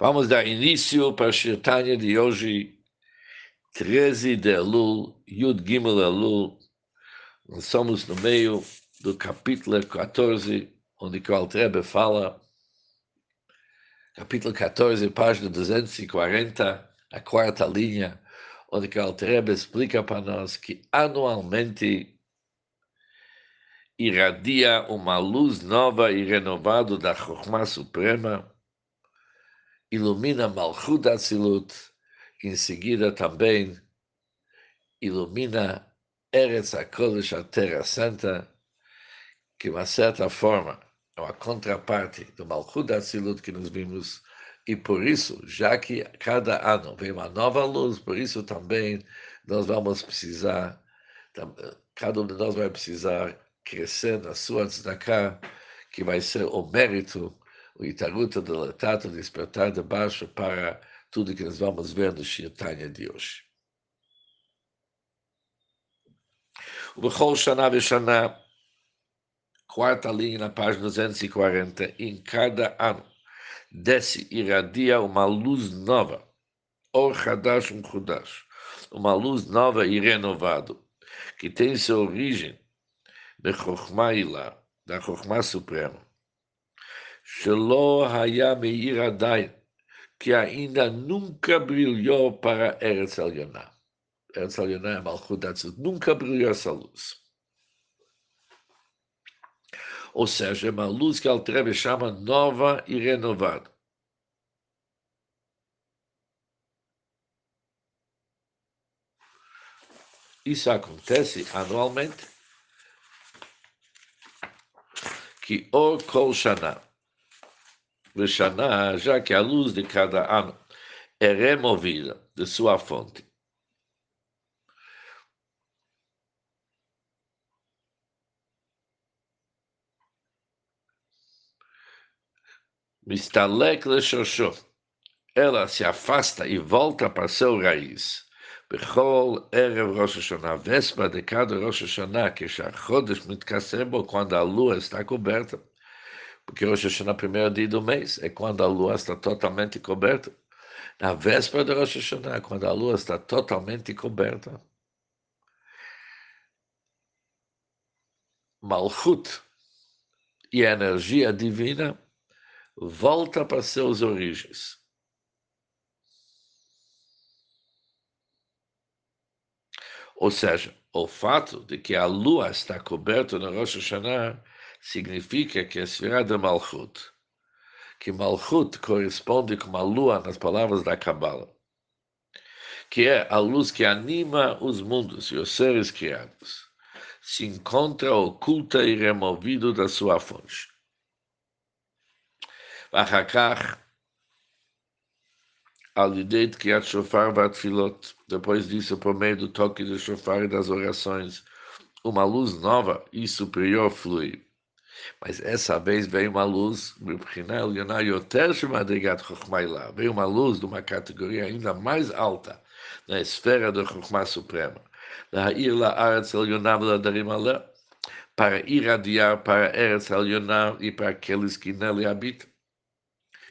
Vamos dar início para a Shirtanya de hoje, 13 de Elul, Yud Gimel Elul. Nós somos no meio do capítulo 14, onde o Altrebe fala, capítulo 14, página 240, a quarta linha, onde o Altrebe explica para nós que anualmente irradia uma luz nova e renovada da Chokhmah Suprema, ilumina Malchut Atzilut, em seguida também ilumina Eretz HaKodesh, a Terra Santa, que, de uma certa forma, é uma contraparte do Malchut Atzilut que nós vimos, e por isso, já que cada ano vem uma nova luz, por isso também nós vamos precisar, cada um de nós vai precisar crescer na sua tzedakah, que vai ser o mérito o Itaruta deletado, despertar de baixo para tudo que nós vamos ver no Shirtanya de hoje. O Bechol Shana Veshana, quarta linha na página 240, em cada ano desce e irradia uma luz nova, Or Hadash um Chudash, uma luz nova e renovada, que tem sua origem de Chokhmah da Chokhmah Suprema Shelo Haya Meir Adain, que ainda nunca brilhou para Eretz Elyoná. Eretz Elyoná é Malchut nunca brilhou essa luz. Ou seja, é uma luz que Altrebe chama nova e renovada. Isso acontece anualmente, que o Kol Shana, Veshana, já que a luz de cada ano é removida de sua fonte. Mistalek leshosho. Ela se afasta e volta para seu raiz. Bechol Erev Rosh Hashanah, véspera de cada Rosh Hashanah, que Shachodesh Mitkasebo, quando a lua está coberta porque Rosh Hashanah, primeiro dia do mês, é quando a lua está totalmente coberta. Na véspera de Rosh Hashanah, quando a lua está totalmente coberta. Malchut e a energia divina volta para seus origens. Ou seja, o fato de que a lua está coberta no Rosh Hashanah significa que a esfera de Malchut, que Malchut corresponde com a lua nas palavras da Kabbalah, que é a luz que anima os mundos e os seres criados, se encontra oculta e removido da sua fonte. Vachakach, al yedei tkiat shofar vatfilot, depois disso, por meio do toque do shofar e das orações, uma luz nova e superior flui. Mas essa vez veio uma luz, veio uma luz de uma categoria ainda mais alta, na esfera da Chokhmah Suprema. Para irradiar para Eretz Elyoná e para aqueles que nele habitam.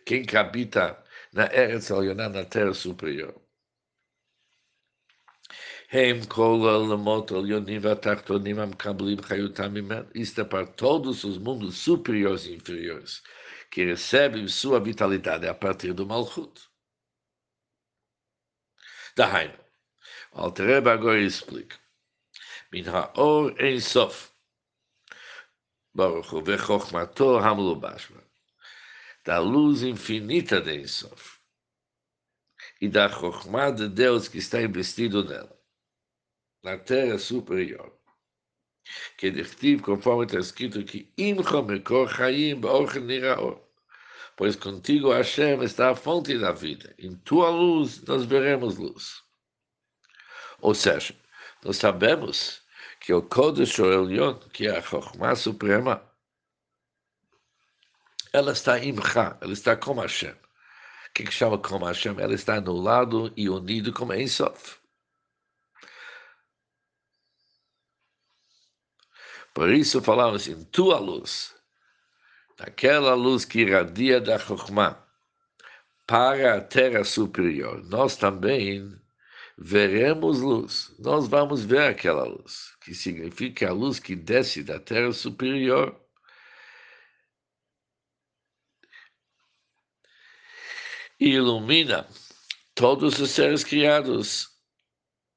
Quem que habita na Eretz Elyoná, na Terra Superior. Hem kol alamot alionim vatachtonim amkablim chayutam Isto é para todos os mundos superiores e inferiores, que recebem sua vitalidade a partir do Malchut. o Altareba agora explica. Min haor en sof. Baruch hu vechokmato hamlu bashma. Da luz infinita de Ensof. E da chokmah de Deus que está investido nela na terra superior. Que dictivo, conforme está escrito que. Pois contigo, Hashem, está a fonte da vida. Em tua luz nós veremos luz. Ou seja, nós sabemos que o Kodesh Elion, que é a Chokhmah Suprema, ela está imcha, ela está como Hashem. O que, que chama como Hashem? Ela está anulado e unido como Ensof. Por isso falamos em tua luz, naquela luz que irradia da Chokhmah, para a terra superior. Nós também veremos luz. Nós vamos ver aquela luz, que significa a luz que desce da terra superior. E ilumina todos os seres criados,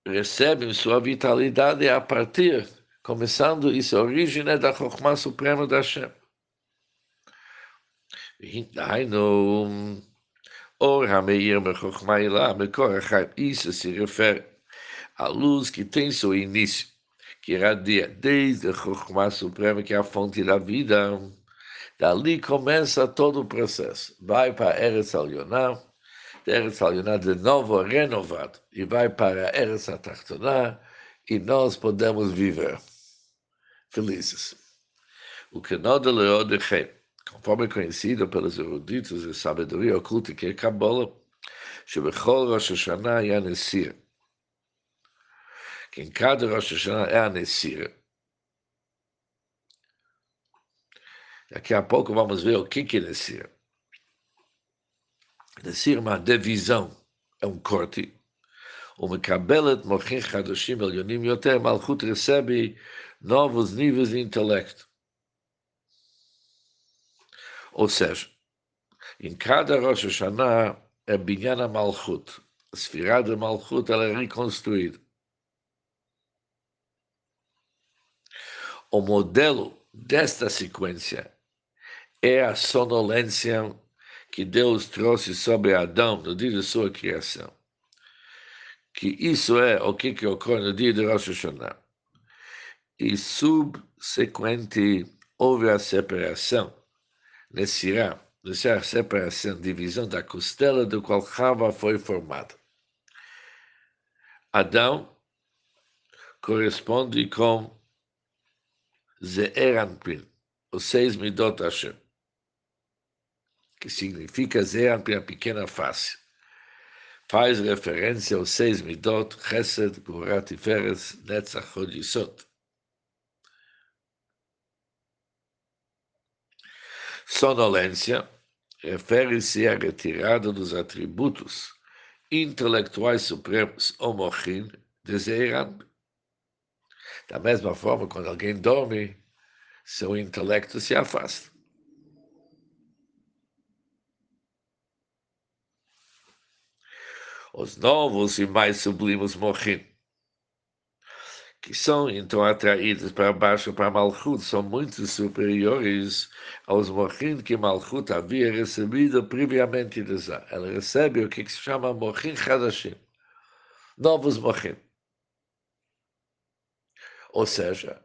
recebem sua vitalidade a partir, começando, isso a origem é da Chokhmah Suprema da Hashem. Daino, Or Hameir Mechokhmah Ilah, Mekor Achaim, isso se refere à luz que tem seu início, que irradia desde a Chokhmah Suprema, que é a fonte da vida. Dali começa todo o processo. Vai para Eretz Alionah, Eretz Alioná de novo renovado e vai para Eretz Atartoná e nós podemos viver felizes. O que não de Leodechem, conforme conhecido pelos eruditos de sabedoria oculta que é Kabbalah, שבכל ראש השנה היה נשיר. כי cada ראש השנה é a Nessir. Daqui a pouco vamos ver o que é Nessir. Nasir uma divisão, é um corte. ומקבלת מוחים חדשים עליונים יותר, מלכות recebe novos níveis de intelecto. Ou seja, em cada Rosh Hashanah é Binyan Malchut. A Sfirá de Malchut ela é reconstruída. O modelo desta sequência é a sonolência que Deus trouxe sobre Adão no dia da sua criação. Que isso é o que, que ocorre no dia de Rosh Hashanah. E subsequente houve a separação, Nessirá, a separação, divisão da costela do qual Chava foi formada. Adão corresponde com Zeeranpin, os seis Midot Hashem que significa Zean a pequena face. Faz referência aos seis midot, Chesed, Gurat e Feres, Netzach, Hod Sonolência refere-se à retirada dos atributos intelectuais supremos ou mochin de Zeeran. Da mesma forma, quando alguém dorme, seu intelecto se afasta. os novos e mais sublimes morrim, que são então atraídos para baixo para Malchut, são muito superiores aos morrim que Malchut havia recebido previamente de Zá. Ela recebe o que se chama morrim Hadashim, novos morrim. Ou seja,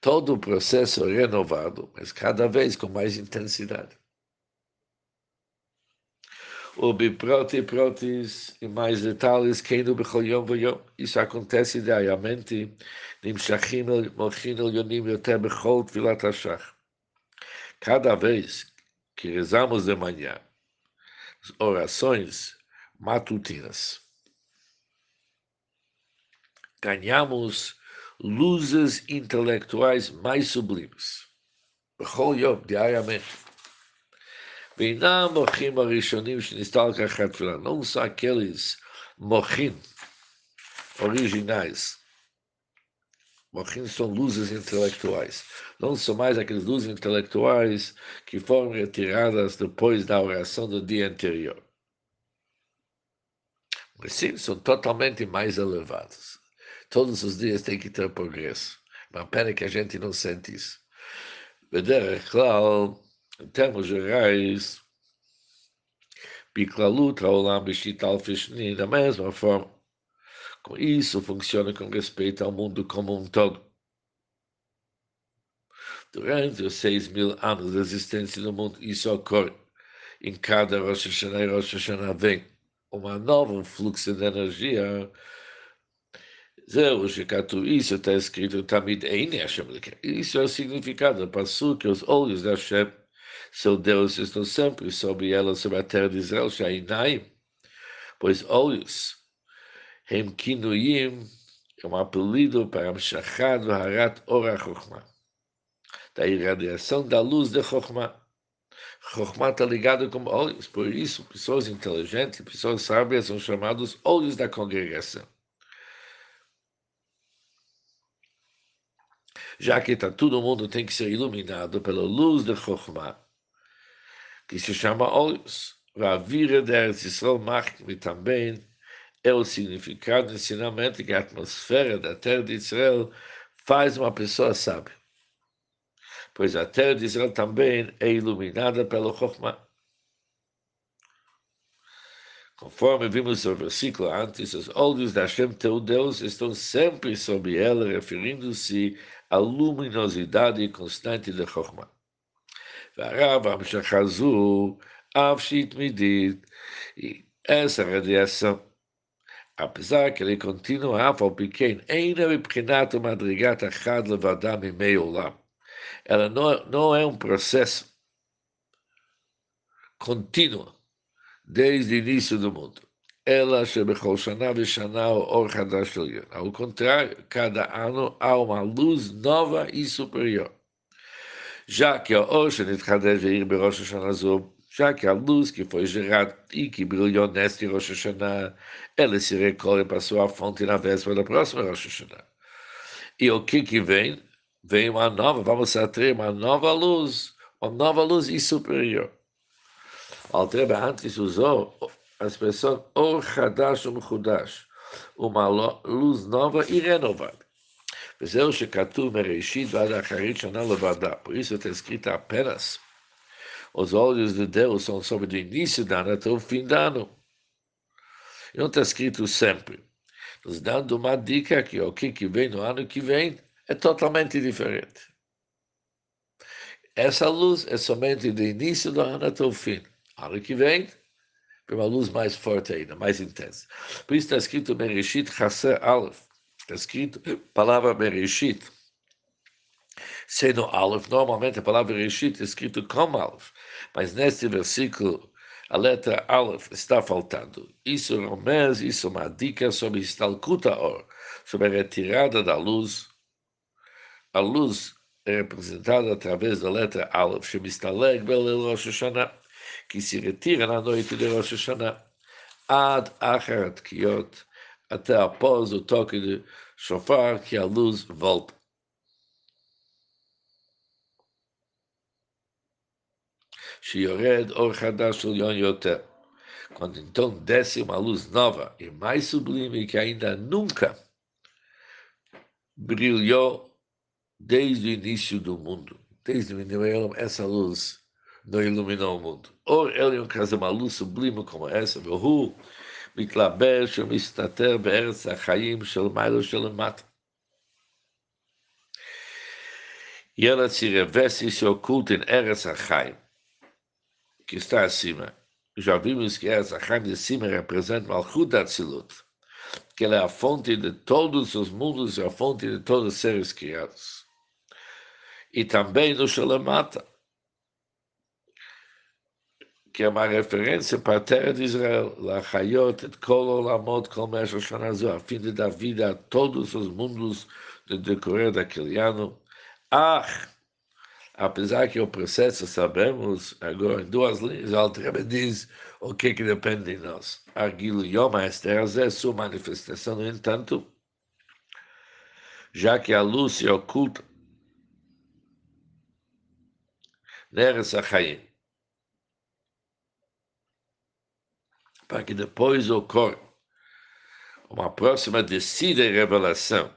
todo o processo renovado, mas cada vez com mais intensidade o biproti protis e mais detalhes que no bechol yom vayom. Isso acontece diariamente. Nimshachim mochin el yonim yoter bechol tvilat hashach. Cada vez que rezamos de manhã, orações matutinas, ganhamos luzes intelectuais mais sublimes. Bechol yom, diariamente. não são aqueles mochim originais. Mochim são luzes intelectuais. Não são mais aqueles luzes intelectuais que foram retiradas depois da oração do dia anterior. Mas sim, são totalmente mais elevados. Todos os dias tem que ter progresso. Uma pena que a gente não sente isso. בדרך כלל, em termos gerais, Biklalut Haolam Bishital Fishni, da mesma forma. Com isso, funciona com respeito ao mundo como um todo. Durante os seis mil anos de existência do mundo, isso ocorre. Em cada Rosh Hashanah e Rosh Hashanah vem uma nova fluxo de energia. Zero, isso está escrito também em Hashem. Isso é o significado do que os olhos da Hashem seu Deus estão sempre sobre ela, sobre a terra de Israel, Shainaim, pois olhos, Hemkinuyim, é um apelido para Amshachad Harat Ora Chokhmah, da irradiação da luz de Chokhmah. Chokhmah está ligado com olhos, por isso, pessoas inteligentes, pessoas sábias são chamados olhos da congregação. Já que tá, todo mundo tem que ser iluminado pela luz de Chokhmah, que se chama olhos. A vira de Eretz Yisrael e também é o significado do ensinamento que a atmosfera da terra de Israel faz uma pessoa sábia pois a terra de Israel também é iluminada pelo Chokhmah. Conforme vimos no versículo antes, os olhos da Hashem, teu Deus, estão sempre sobre ela, referindo-se à luminosidade constante de Chokhmah. והרב המשך הזו, אף שהתמידית, essa radiação, apesar que ele continua, אף על פי כן, אינה מבחינת ומדרגת אחד לבדה ממי עולם ela não, não é um processo contínuo desde o início do mundo. Ela שבכל שנה ושנה אור חדש עליון. Ao contrário, cada ano há uma luz nova e superior. já que a Osha Hashanah já que a luz que foi gerada e que brilhou neste Rosh Hashanah, ela se recolhe para sua fonte na véspera da próxima Rosh Hashanah. E o que que vem? Vem uma nova, vamos atrair uma nova luz, uma nova luz e superior. Altreba antes usou a expressão Or Hadash Um Chudash, uma luz nova e renovada. Por isso está escrito apenas: Os olhos de Deus são sobre o início do ano até o fim do ano. E não está escrito sempre. Nos dando uma dica que o que, que vem no ano que vem é totalmente diferente. Essa luz é somente do início do ano até o fim. Ano que vem, tem uma luz mais forte ainda, mais intensa. Por isso está escrito Mereshit Chaser Aleph. Está escrito palavra Mereshit. Sendo Aleph, normalmente a palavra Mereshit é escrito como Aleph. Mas neste versículo, a letra Aleph está faltando. Isso é um isso é uma dica sobre Stalkuta Or, sobre a retirada da luz a luz é representada através da letra Aleph, Shemistaleg Belel Rosh Hashanah, que se retira na noite de Rosh Hashanah, ad acharat kiot, até após o toque de chofar que a luz volta. Shiored Or Hadash Yoter. Quando então desce uma luz nova e mais sublime que ainda nunca brilhou desde o início do mundo. Desde o início, essa luz não iluminou o mundo. Ou Elion é casa uma luz sublime como essa, meu מתלבש ומסתתר בארץ החיים של מעלה של למטה. E ela se reveste e se oculta em Eretz Achaim, que está acima. Já vimos que Eretz Achaim de cima representa Malchut Atzilut, que ela é a fonte de todos os mundos e a fonte de todos os seres criados e também no Shalamata, que é uma referência para a terra de Israel, Lachayot et kol olamot kol a fim de dar vida a todos os mundos no decorrer daquele ano. Ah, apesar que o processo, sabemos, agora em duas linhas, o Altrebe diz o que, que depende de nós. Arguilo Yom é sua manifestação, no entanto, já que a luz se oculta Neres Achaim. Para que depois ocorra uma próxima descida e revelação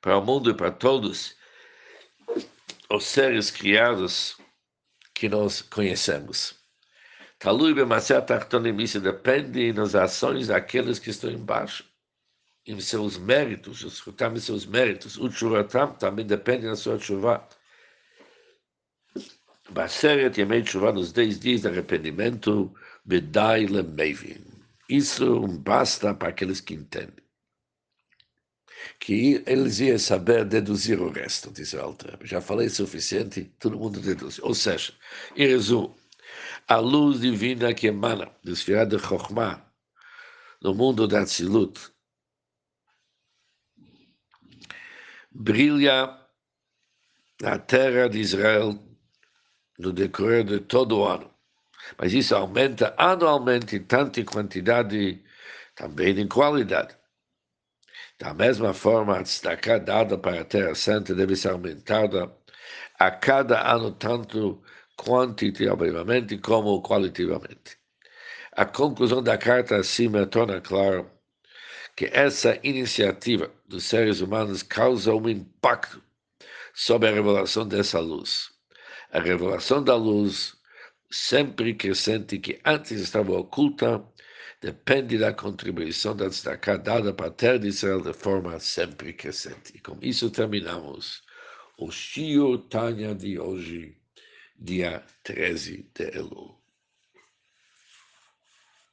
para o mundo e para todos os seres criados que nós conhecemos. Talui Bemaser Tartonim, isso depende nas ações daqueles que estão embaixo, em seus méritos, os em seus méritos. O Churatam também depende da sua chuva. Baseret Yemei Tshuva, nos 10 dias de arrependimento, Bedai Lemevin. Isso basta para aqueles que entendem. Que eles iam saber deduzir o resto, diz o Alter. Já falei suficiente, todo mundo deduz. Ou seja, em resumo, a luz divina que emana do Sfirah de Chokhmah no mundo da Tzilut brilha na terra de Israel no decorrer de todo o ano. Mas isso aumenta anualmente, tanto em quantidade, também em qualidade. Da mesma forma, a destacar dada para a Terra Santa deve ser aumentada a cada ano, tanto quantitativamente como qualitativamente. A conclusão da carta acima torna claro que essa iniciativa dos seres humanos causa um impacto sobre a revelação dessa luz. A revelação da luz, sempre crescente, que antes estava oculta, depende da contribuição da destacar dada para a terra de Israel de forma sempre crescente. Com isso terminamos o Shio Tanya de hoje, dia 13 de Elul.